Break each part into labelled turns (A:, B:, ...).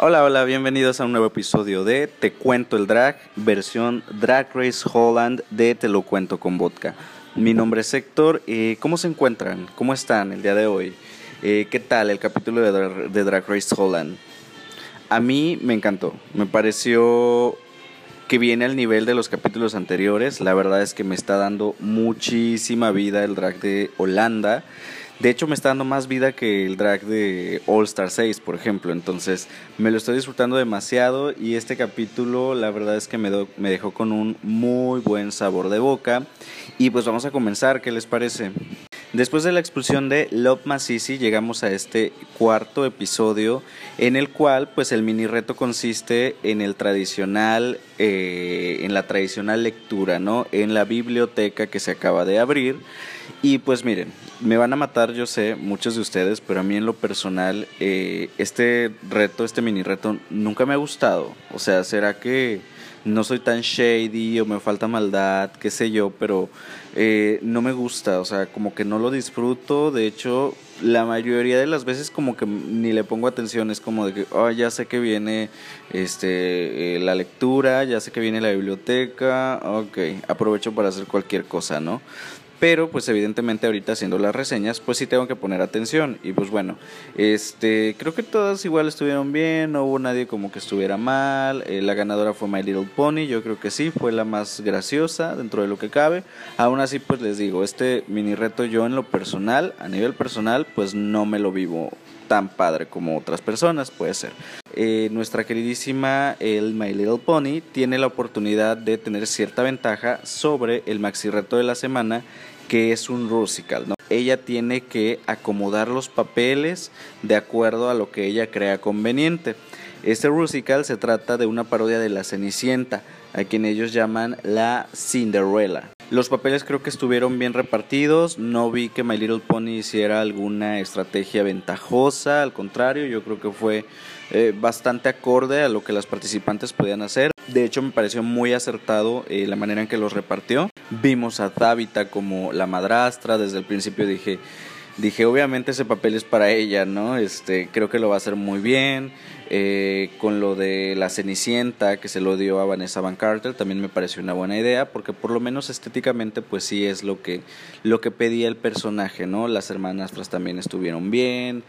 A: Hola, hola, bienvenidos a un nuevo episodio de Te Cuento el Drag, versión Drag Race Holland de Te lo cuento con vodka. Mi nombre es Héctor, eh, ¿cómo se encuentran? ¿Cómo están el día de hoy? Eh, ¿Qué tal el capítulo de, de Drag Race Holland? A mí me encantó, me pareció que viene al nivel de los capítulos anteriores, la verdad es que me está dando muchísima vida el drag de Holanda. De hecho, me está dando más vida que el drag de All Star 6, por ejemplo. Entonces, me lo estoy disfrutando demasiado y este capítulo, la verdad es que me, dejó con un muy buen sabor de boca. Y pues vamos a comenzar, ¿qué les parece? Después de la expulsión de Love Masisi llegamos a este cuarto episodio en el cual pues el mini reto consiste en el tradicional, eh, en la tradicional lectura, ¿no? En la biblioteca que se acaba de abrir y pues miren, me van a matar yo sé muchos de ustedes, pero a mí en lo personal eh, este reto, este mini reto nunca me ha gustado, o sea, ¿será que no soy tan shady o me falta maldad, qué sé yo, pero eh, no me gusta, o sea, como que no lo disfruto, de hecho, la mayoría de las veces como que ni le pongo atención, es como de que, oh, ya sé que viene este, eh, la lectura, ya sé que viene la biblioteca, ok, aprovecho para hacer cualquier cosa, ¿no? Pero pues evidentemente ahorita haciendo las reseñas pues sí tengo que poner atención. Y pues bueno este creo que todas igual estuvieron bien no hubo nadie como que estuviera mal. Eh, la ganadora fue My Little Pony yo creo que sí fue la más graciosa dentro de lo que cabe. Aún así pues les digo este mini reto yo en lo personal a nivel personal pues no me lo vivo tan padre como otras personas puede ser eh, nuestra queridísima el My Little Pony tiene la oportunidad de tener cierta ventaja sobre el maxi reto de la semana que es un Rusical. Ella tiene que acomodar los papeles de acuerdo a lo que ella crea conveniente. Este Rusical se trata de una parodia de la Cenicienta, a quien ellos llaman la Cinderella. Los papeles creo que estuvieron bien repartidos, no vi que My Little Pony hiciera alguna estrategia ventajosa, al contrario, yo creo que fue eh, bastante acorde a lo que las participantes podían hacer. De hecho, me pareció muy acertado eh, la manera en que los repartió. Vimos a Tabitha como la madrastra, desde el principio dije, dije, obviamente ese papel es para ella, ¿no? Este, creo que lo va a hacer muy bien. Eh, con lo de la Cenicienta que se lo dio a Vanessa Van Carter también me pareció una buena idea porque por lo menos estéticamente pues sí es lo que lo que pedía el personaje no las hermanastras también estuvieron bien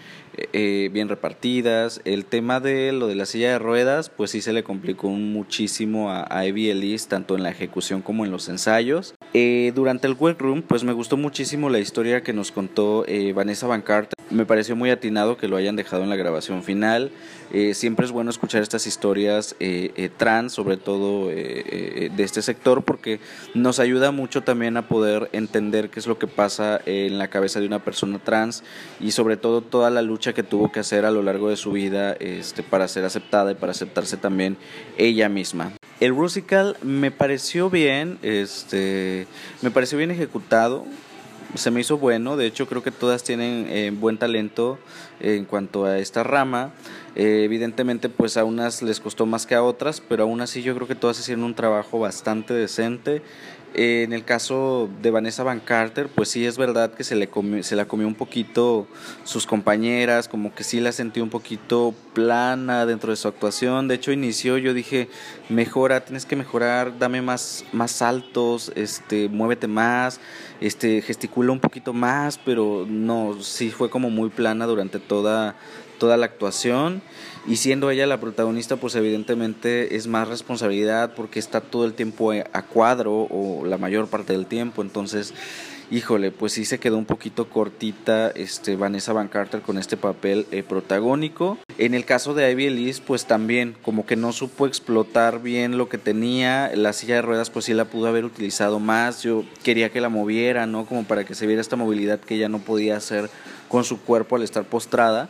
A: eh, bien repartidas el tema de lo de la silla de ruedas pues sí se le complicó muchísimo a, a Evie Elise tanto en la ejecución como en los ensayos eh, durante el workroom pues me gustó muchísimo la historia que nos contó Vanessa Van Carter me pareció muy atinado que lo hayan dejado en la grabación final. Eh, siempre es bueno escuchar estas historias eh, eh, trans, sobre todo de este sector, porque nos ayuda mucho también a poder entender qué es lo que pasa en la cabeza de una persona trans y sobre todo toda la lucha que tuvo que hacer a lo largo de su vida este, para ser aceptada y para aceptarse también ella misma. El Rusical me pareció bien, este, me pareció bien ejecutado, se me hizo bueno, de hecho creo que todas tienen buen talento en cuanto a esta rama. Eh, evidentemente, pues a unas les costó más que a otras, pero aún así yo creo que todas hicieron un trabajo bastante decente. Eh, en el caso de Vanessa Van Carter, pues sí es verdad que se, le se la comió un poquito sus compañeras, como que sí la sentí un poquito plana dentro de su actuación. De hecho, inició, yo dije, mejora, tienes que mejorar, dame más, más saltos, este, muévete más, este, gesticula un poquito más, pero no, sí fue como muy plana durante toda, toda la actuación y siendo ella la protagonista pues evidentemente es más responsabilidad porque está todo el tiempo a cuadro o la mayor parte del tiempo entonces híjole pues sí se quedó un poquito cortita este Vanessa Van Carter con este papel eh, protagónico en el caso de Ivy Elise pues también como que no supo explotar bien lo que tenía la silla de ruedas pues sí la pudo haber utilizado más yo quería que la moviera no como para que se viera esta movilidad que ella no podía hacer con su cuerpo al estar postrada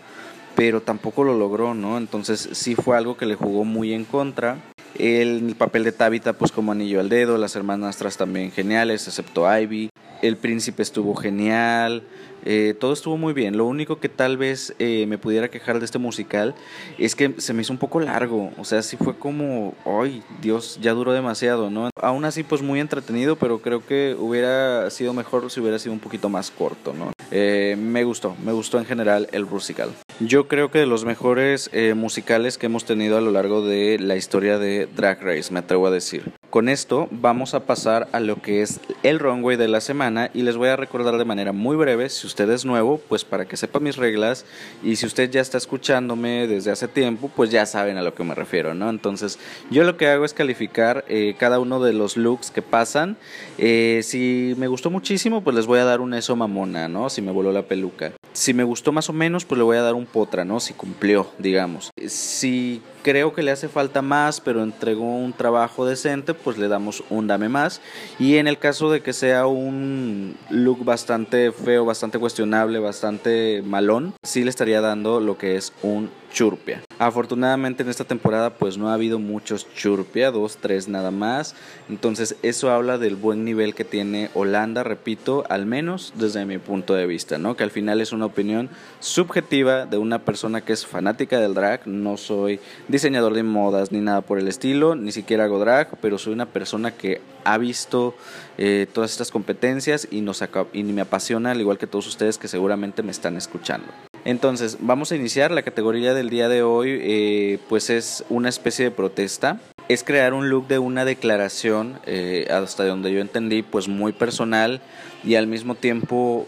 A: pero tampoco lo logró, ¿no? Entonces sí fue algo que le jugó muy en contra. El, papel de Tabitha, pues como anillo al dedo, las hermanastras también geniales, excepto Ivy. El príncipe estuvo genial, eh, todo estuvo muy bien. Lo único que tal vez eh, me pudiera quejar de este musical es que se me hizo un poco largo. O sea, sí fue como, ay, Dios, ya duró demasiado, ¿no? Aún así, pues muy entretenido, pero creo que hubiera sido mejor si hubiera sido un poquito más corto, ¿no? Eh, me gustó, me gustó en general el musical. Yo creo que de los mejores eh, musicales que hemos tenido a lo largo de la historia de Drag Race, me atrevo a decir. Con esto vamos a pasar a lo que es el runway de la semana y les voy a recordar de manera muy breve, si usted es nuevo, pues para que sepa mis reglas y si usted ya está escuchándome desde hace tiempo, pues ya saben a lo que me refiero, ¿no? Entonces yo lo que hago es calificar eh, cada uno de los looks que pasan. Eh, si me gustó muchísimo, pues les voy a dar un eso mamona, ¿no? Si me voló la peluca. Si me gustó más o menos, pues le voy a dar un potra, ¿no? Si cumplió, digamos. Si creo que le hace falta más, pero entregó un trabajo decente, pues le damos un dame más. Y en el caso de que sea un look bastante feo, bastante cuestionable, bastante malón, sí le estaría dando lo que es un churpia. Afortunadamente en esta temporada pues no ha habido muchos churpia, dos, tres nada más. Entonces eso habla del buen nivel que tiene Holanda, repito, al menos desde mi punto de vista, ¿no? Que al final es una opinión subjetiva de una persona que es fanática del drag. No soy diseñador de modas ni nada por el estilo, ni siquiera hago drag, pero soy una persona que ha visto eh, todas estas competencias y, nos y me apasiona al igual que todos ustedes que seguramente me están escuchando. Entonces, vamos a iniciar. La categoría del día de hoy, eh, pues es una especie de protesta. Es crear un look de una declaración, eh, hasta donde yo entendí, pues muy personal y al mismo tiempo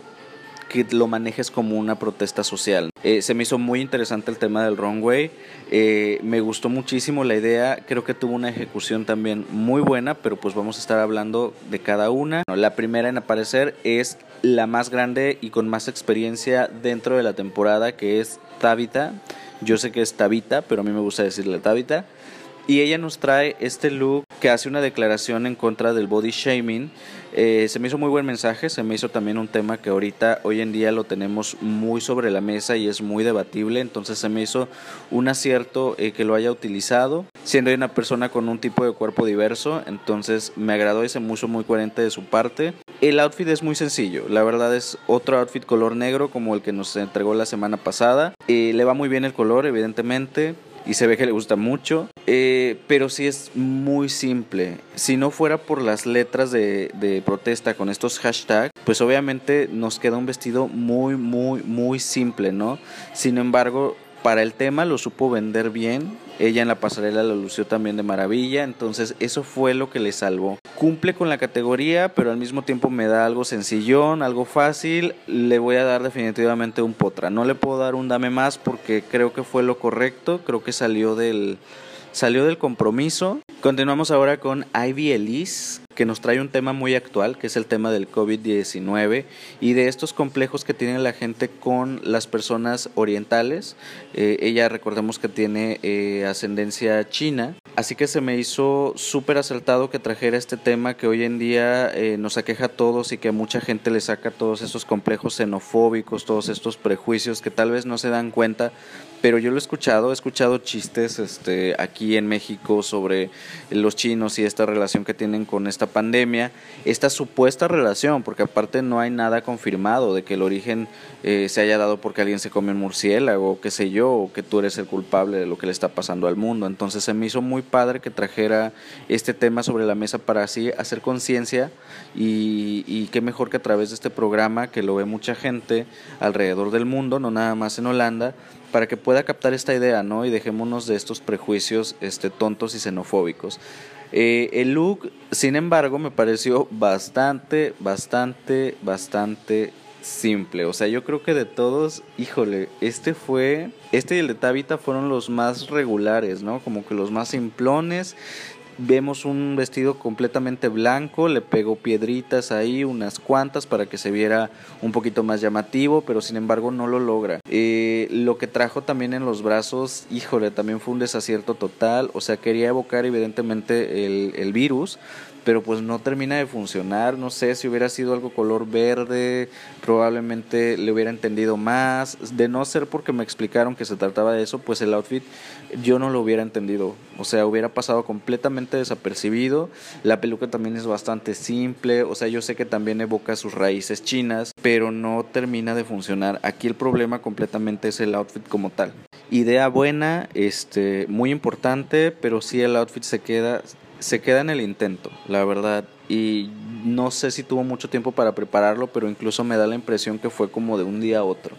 A: que lo manejes como una protesta social. Eh, se me hizo muy interesante el tema del runway, eh, me gustó muchísimo la idea, creo que tuvo una ejecución también muy buena, pero pues vamos a estar hablando de cada una. La primera en aparecer es la más grande y con más experiencia dentro de la temporada, que es Tabitha. Yo sé que es Tabita, pero a mí me gusta decirle Tabitha. Y ella nos trae este look que hace una declaración en contra del body shaming eh, se me hizo muy buen mensaje, se me hizo también un tema que ahorita, hoy en día lo tenemos muy sobre la mesa y es muy debatible, entonces se me hizo un acierto eh, que lo haya utilizado, siendo una persona con un tipo de cuerpo diverso, entonces me agradó y se me hizo muy coherente de su parte. El outfit es muy sencillo, la verdad es otro outfit color negro como el que nos entregó la semana pasada, eh, le va muy bien el color evidentemente, y se ve que le gusta mucho, eh, pero sí es muy simple. Si no fuera por las letras de, de, protesta con estos hashtags, pues obviamente nos queda un vestido muy, muy, muy simple, ¿no? Sin embargo, para el tema lo supo vender bien. Ella en la pasarela lo lució también de maravilla. Entonces eso fue lo que le salvó. Cumple con la categoría, pero al mismo tiempo me da algo sencillón, algo fácil. Le voy a dar definitivamente un potra. No le puedo dar un dame más porque creo que fue lo correcto. Creo que salió del, salió del compromiso. Continuamos ahora con Ivy Elise, que nos trae un tema muy actual, que es el tema del COVID-19 y de estos complejos que tiene la gente con las personas orientales. Eh, ella recordemos que tiene eh, ascendencia china, así que se me hizo súper acertado que trajera este tema que hoy en día eh, nos aqueja a todos y que a mucha gente le saca todos esos complejos xenofóbicos, todos estos prejuicios que tal vez no se dan cuenta pero yo lo he escuchado, he escuchado chistes este, aquí en México sobre los chinos y esta relación que tienen con esta pandemia, esta supuesta relación, porque aparte no hay nada confirmado de que el origen eh, se haya dado porque alguien se come un murciélago, qué sé yo, o que tú eres el culpable de lo que le está pasando al mundo. Entonces se me hizo muy padre que trajera este tema sobre la mesa para así hacer conciencia y, y qué mejor que a través de este programa que lo ve mucha gente alrededor del mundo, no nada más en Holanda, para que pueda captar esta idea, ¿no? Y dejémonos de estos prejuicios este, tontos y xenofóbicos. Eh, el look, sin embargo, me pareció bastante, bastante, bastante simple. O sea, yo creo que de todos, híjole, este fue, este y el de Tabita fueron los más regulares, ¿no? Como que los más simplones. Vemos un vestido completamente blanco, le pegó piedritas ahí, unas cuantas para que se viera un poquito más llamativo, pero sin embargo no lo logra. Eh, lo que trajo también en los brazos, híjole, también fue un desacierto total, o sea, quería evocar evidentemente el, el virus, pero pues no termina de funcionar. No sé si hubiera sido algo color verde, probablemente le hubiera entendido más. De no ser porque me explicaron que se trataba de eso, pues el outfit yo no lo hubiera entendido. O sea, hubiera pasado completamente desapercibido. La peluca también es bastante simple. O sea, yo sé que también evoca sus raíces chinas, pero no termina de funcionar. Aquí el problema completamente es el outfit como tal. Idea buena, este, muy importante, pero sí el outfit se queda se queda en el intento, la verdad. Y no sé si tuvo mucho tiempo para prepararlo, pero incluso me da la impresión que fue como de un día a otro.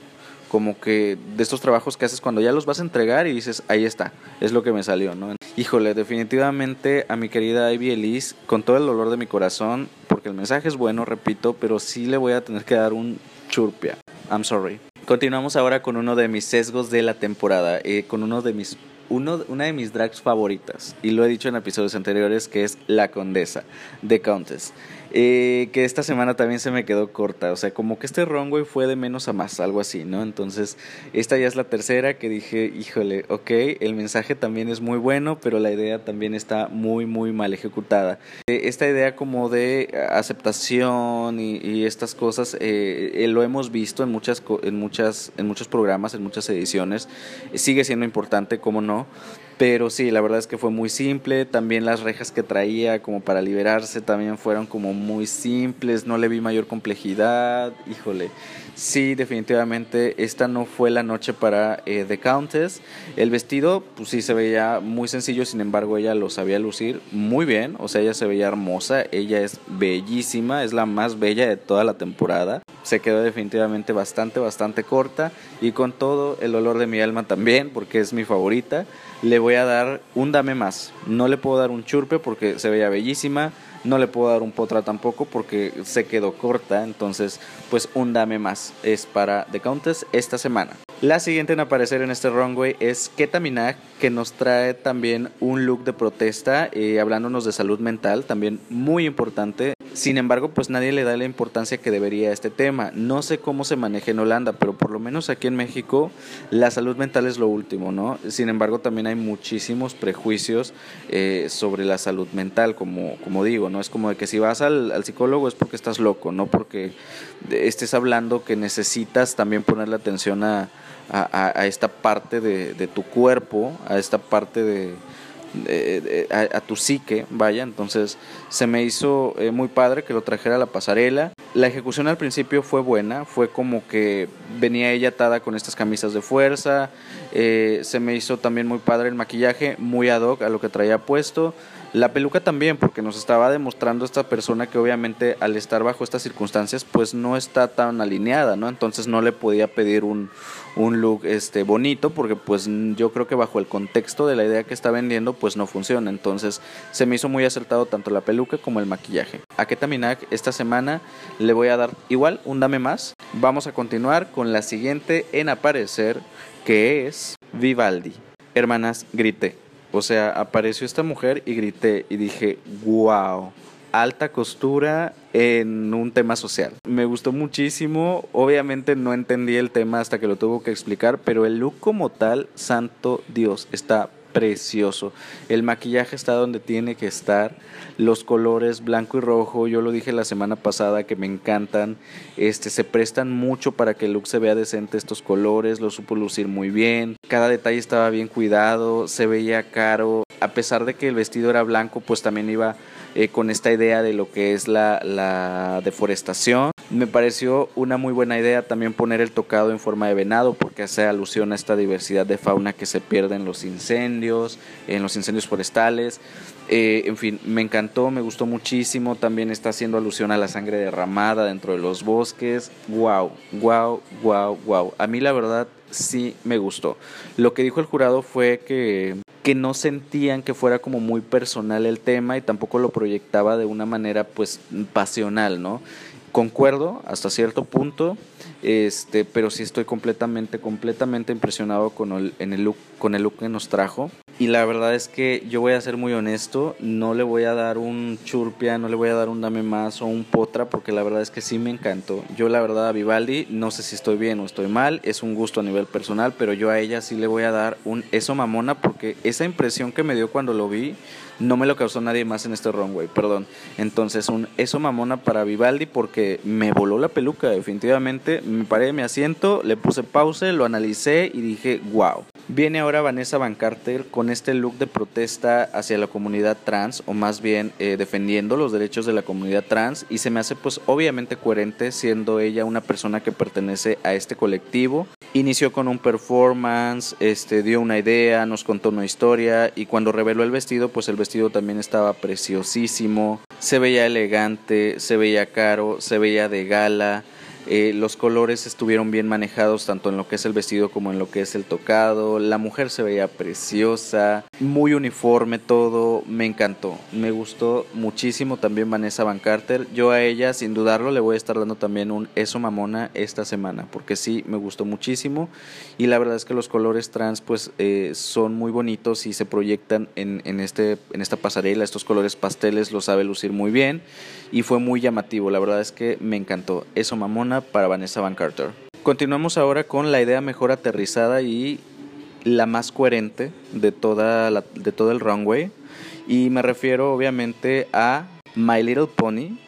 A: como que de estos trabajos que haces cuando ya los vas a entregar y dices, ahí está, es lo que me salió, ¿no? Híjole, definitivamente a mi querida Ivy Elise, con todo el dolor de mi corazón, porque el mensaje es bueno, repito, pero sí le voy a tener que dar un churpia. I'm sorry. Continuamos ahora con uno de mis sesgos de la temporada, eh, con uno de mis uno, una de mis drags favoritas, y lo he dicho en episodios anteriores, que es La Condesa, The Countess. Eh, que esta semana también se me quedó corta, o sea, como que este runway fue de menos a más, algo así, ¿no? Entonces, esta ya es la tercera que dije, híjole, ok, el mensaje también es muy bueno, pero la idea también está muy, muy mal ejecutada. Eh, esta idea como de aceptación y, estas cosas, eh, lo hemos visto en, muchas, en, muchas, en muchos programas, en muchas ediciones, sigue siendo importante, como no, pero sí, la verdad es que fue muy simple. También las rejas que traía como para liberarse también fueron como muy simples. No le vi mayor complejidad. Híjole. Sí, definitivamente esta no fue la noche para eh, The Countess. El vestido, pues sí, se veía muy sencillo, sin embargo ella lo sabía lucir muy bien, o sea, ella se veía hermosa, ella es bellísima, es la más bella de toda la temporada. Se quedó definitivamente bastante, bastante corta y con todo el olor de mi alma también, porque es mi favorita le voy a dar un dame más. No le puedo dar un churpe porque se veía bellísima. No le puedo dar un potra tampoco porque se quedó corta. Entonces, pues un dame más es para The Countess esta semana. La siguiente en aparecer en este runway es Keta Minaj, que nos trae también un look de protesta, eh, hablándonos de salud mental, también muy importante. Sin embargo, pues nadie le da la importancia que debería a este tema. No sé cómo se maneja en Holanda, pero por lo menos aquí en México la salud mental es lo último, ¿no? Sin embargo, también hay muchísimos prejuicios eh, sobre la salud mental, como, como digo, ¿no? Es como de que si vas al, psicólogo es porque estás loco, no porque estés hablando que necesitas también ponerle atención a a, esta parte de, tu cuerpo, a esta parte de, a, tu psique, vaya, entonces se me hizo eh, muy padre que lo trajera a la pasarela. La ejecución al principio fue buena, fue como que venía ella atada con estas camisas de fuerza, eh, se me hizo también muy padre el maquillaje, muy ad hoc a lo que traía puesto. La peluca también, porque nos estaba demostrando esta persona que obviamente al estar bajo estas circunstancias, pues no está tan alineada, ¿no? Entonces no le podía pedir un, un look este bonito, porque pues yo creo que bajo el contexto de la idea que está vendiendo, pues no funciona. Entonces se me hizo muy acertado tanto la peluca como el maquillaje. A Keta esta semana le voy a dar igual un dame más. Vamos a continuar con la siguiente en aparecer, que es Vivaldi. Hermanas, grité. O sea, apareció esta mujer y grité y dije, wow, alta costura en un tema social. Me gustó muchísimo, obviamente no entendí el tema hasta que lo tuvo que explicar, pero el look como tal, santo Dios, está precioso. El maquillaje está donde tiene que estar. Los colores blanco y rojo, yo lo dije la semana pasada que me encantan. Este se prestan mucho para que el look se vea decente estos colores, lo supo lucir muy bien. Cada detalle estaba bien cuidado, se veía caro. A pesar de que el vestido era blanco, pues también iba eh, con esta idea de lo que es la, deforestación. Me pareció una muy buena idea también poner el tocado en forma de venado porque hace alusión a esta diversidad de fauna que se pierde en los incendios, en los incendios forestales. Eh, en fin, me encantó, me gustó muchísimo. También está haciendo alusión a la sangre derramada dentro de los bosques. Wow, wow, wow, wow. A mí la verdad sí me gustó. Lo que dijo el jurado fue que, que no sentían que fuera como muy personal el tema y tampoco lo proyectaba de una manera pues pasional, ¿no? Concuerdo hasta cierto punto, este, pero sí estoy completamente, completamente impresionado con el, en el look, con el look que nos trajo. Y la verdad es que yo voy a ser muy honesto, no le voy a dar un churpia, no le voy a dar un dame más o un potra, porque la verdad es que sí me encantó. Yo la verdad a Vivaldi, no sé si estoy bien o estoy mal, es un gusto a nivel personal, pero yo a ella sí le voy a dar un eso mamona, porque esa impresión que me dio cuando lo vi, no me lo causó nadie más en este runway, perdón. Entonces, un eso mamona para Vivaldi porque me voló la peluca, definitivamente. Me paré de mi asiento, le puse pause, lo analicé y dije, wow. Viene ahora Vanessa Van Carter con este look de protesta hacia la comunidad trans, o más bien eh, defendiendo los derechos de la comunidad trans, y se me hace pues obviamente coherente siendo ella una persona que pertenece a este colectivo. Inició con un performance, este, dio una idea, nos contó una historia, y cuando reveló el vestido, pues el vestido también estaba preciosísimo, se veía elegante, se veía caro, se veía de gala Eh, los colores estuvieron bien manejados tanto en lo que es el vestido como en lo que es el tocado. La mujer se veía preciosa, muy uniforme todo. Me encantó, me gustó muchísimo también Vanessa Van Carter. Yo a ella, sin dudarlo, le voy a estar dando también un eso mamona esta semana porque sí, me gustó muchísimo. Y la verdad es que los colores trans pues eh, son muy bonitos y se proyectan en, en, este, en esta pasarela. Estos colores pasteles lo sabe lucir muy bien y fue muy llamativo. La verdad es que me encantó. Eso mamona para Vanessa Van Carter. Continuamos ahora con la idea mejor aterrizada y la más coherente de, toda de todo el runway. Y me refiero obviamente a My Little Pony,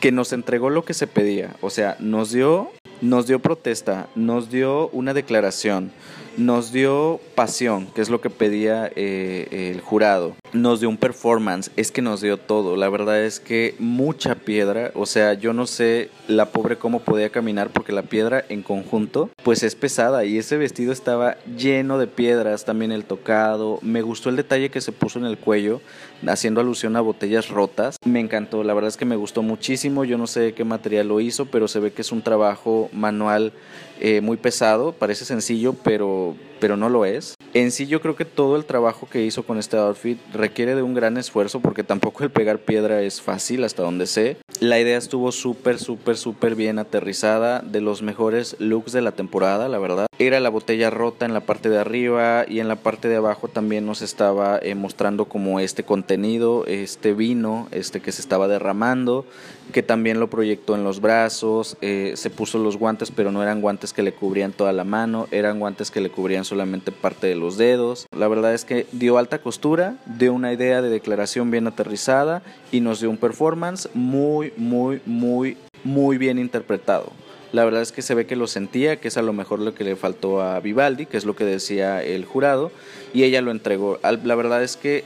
A: que nos entregó lo que se pedía. O sea, nos dio, nos dio protesta, nos dio una declaración, nos dio pasión, que es lo que pedía eh, el jurado. Nos dio un performance, es que nos dio todo. La verdad es que mucha piedra, o sea, yo no sé la pobre cómo podía caminar porque la piedra en conjunto pues es pesada y ese vestido estaba lleno de piedras, también el tocado. Me gustó el detalle que se puso en el cuello, haciendo alusión a botellas rotas. Me encantó, la verdad es que me gustó muchísimo. Yo no sé qué material lo hizo, pero se ve que es un trabajo manual eh, muy pesado, parece sencillo, pero, little pero no lo es. En sí yo creo que todo el trabajo que hizo con este outfit requiere de un gran esfuerzo porque tampoco el pegar piedra es fácil hasta donde sé. La idea estuvo súper, súper, súper bien aterrizada, de los mejores looks de la temporada, la verdad. Era la botella rota en la parte de arriba y en la parte de abajo también nos estaba eh, mostrando como este contenido, este vino, este que se estaba derramando, que también lo proyectó en los brazos, eh, se puso los guantes, pero no eran guantes que le cubrían toda la mano, eran guantes que le cubrían solamente parte de los dedos. La verdad es que dio alta costura, dio una idea de declaración bien aterrizada y nos dio un performance muy, muy, muy, muy bien interpretado. La verdad es que se ve que lo sentía, que es a lo mejor lo que le faltó a Vivaldi, que es lo que decía el jurado, y ella lo entregó. La verdad es que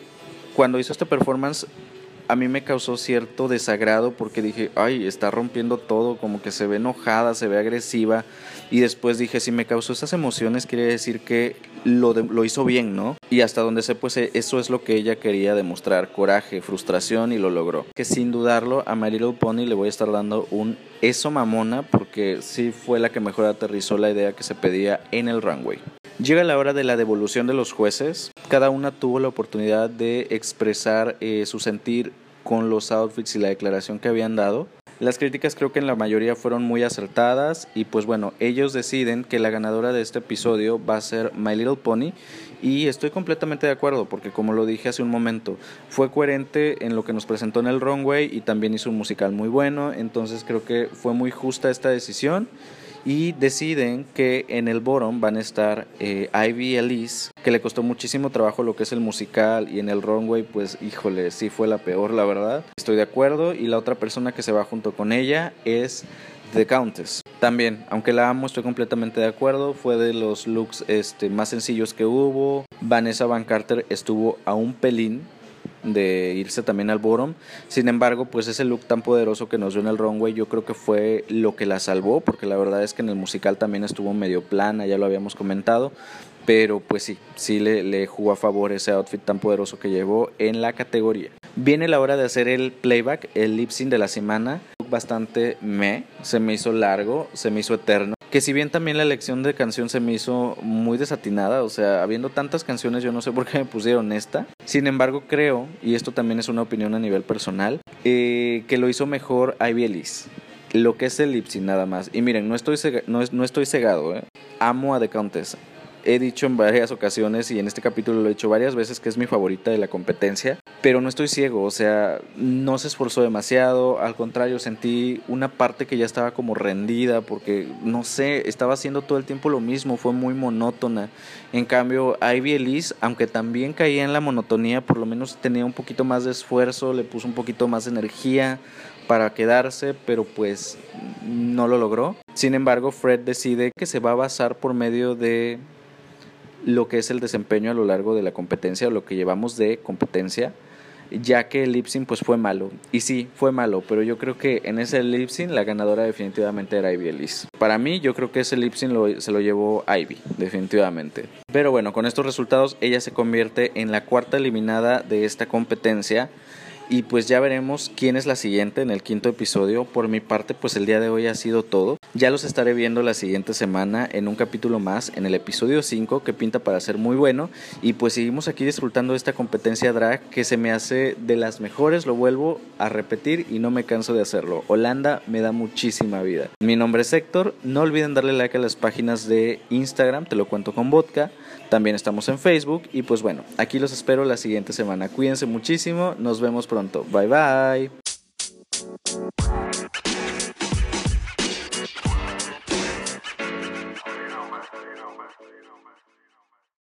A: cuando hizo este performance a mí me causó cierto desagrado porque dije, ay, está rompiendo todo, como que se ve enojada, se ve agresiva. Y después dije, si me causó esas emociones, quiere decir que lo, lo hizo bien, ¿no? Y hasta donde sé, pues e, eso es lo que ella quería demostrar, coraje, frustración y lo logró. Que sin dudarlo, a My Little Pony le voy a estar dando un eso mamona porque sí fue la que mejor aterrizó la idea que se pedía en el runway. Llega la hora de la devolución de los jueces. Cada una tuvo la oportunidad de expresar eh, su sentir con los outfits y la declaración que habían dado. Las críticas creo que en la mayoría fueron muy acertadas y pues bueno, ellos deciden que la ganadora de este episodio va a ser My Little Pony y estoy completamente de acuerdo porque como lo dije hace un momento, fue coherente en lo que nos presentó en el runway y también hizo un musical muy bueno, entonces creo que fue muy justa esta decisión y deciden que en el bottom van a estar eh, Ivy Elise, que le costó muchísimo trabajo lo que es el musical y en el runway pues híjole, sí fue la peor la verdad. Estoy de acuerdo y la otra persona que se va junto con ella es The Countess. También, aunque la amo, estoy completamente de acuerdo. Fue de los looks este, más sencillos que hubo. Vanessa Van Carter estuvo a un pelín de irse también al bottom. Sin embargo, pues ese look tan poderoso que nos dio en el runway yo creo que fue lo que la salvó, porque la verdad es que en el musical también estuvo medio plana, ya lo habíamos comentado, pero pues sí, sí le, le jugó a favor ese outfit tan poderoso que llevó en la categoría. Viene la hora de hacer el playback, el lip sync de la semana, bastante me, se me hizo largo, se me hizo eterno que si bien también la elección de canción se me hizo muy desatinada, o sea, habiendo tantas canciones yo no sé por qué me pusieron esta, sin embargo creo, y esto también es una opinión a nivel personal, eh, que lo hizo mejor Ivy Elise. Lo que es el lipsy nada más. Y miren, no estoy, no, no estoy cegado, ¿eh? Amo a The Countess he dicho en varias ocasiones y en este capítulo lo he dicho varias veces que es mi favorita de la competencia, pero no estoy ciego, o sea, no se esforzó demasiado, al contrario, sentí una parte que ya estaba como rendida porque, no sé, estaba haciendo todo el tiempo lo mismo, fue muy monótona. En cambio, Ivy Elise, aunque también caía en la monotonía, por lo menos tenía un poquito más de esfuerzo, le puso un poquito más de energía para quedarse, pero pues no lo logró. Sin embargo, Fred decide que se va a basar por medio de lo que es el desempeño a lo largo de la competencia o lo que llevamos de competencia, ya que el lip pues fue malo. Y sí, fue malo, pero yo creo que en ese lip la ganadora definitivamente era Ivy Elise. Para mí, yo creo que ese lip lo, se lo llevó Ivy, definitivamente. Pero bueno, con estos resultados ella se convierte en la cuarta eliminada de esta competencia. Y pues ya veremos quién es la siguiente en el quinto episodio. Por mi parte, pues el día de hoy ha sido todo. Ya los estaré viendo la siguiente semana en un capítulo más, en el episodio 5, que pinta para ser muy bueno. Y pues seguimos aquí disfrutando de esta competencia drag que se me hace de las mejores, lo vuelvo a repetir y no me canso de hacerlo. Holanda me da muchísima vida. Mi nombre es Héctor, no olviden darle like a las páginas de Instagram, te lo cuento con vodka. También estamos en Facebook y pues bueno, aquí los espero la siguiente semana. Cuídense muchísimo, nos vemos pronto. Bye bye.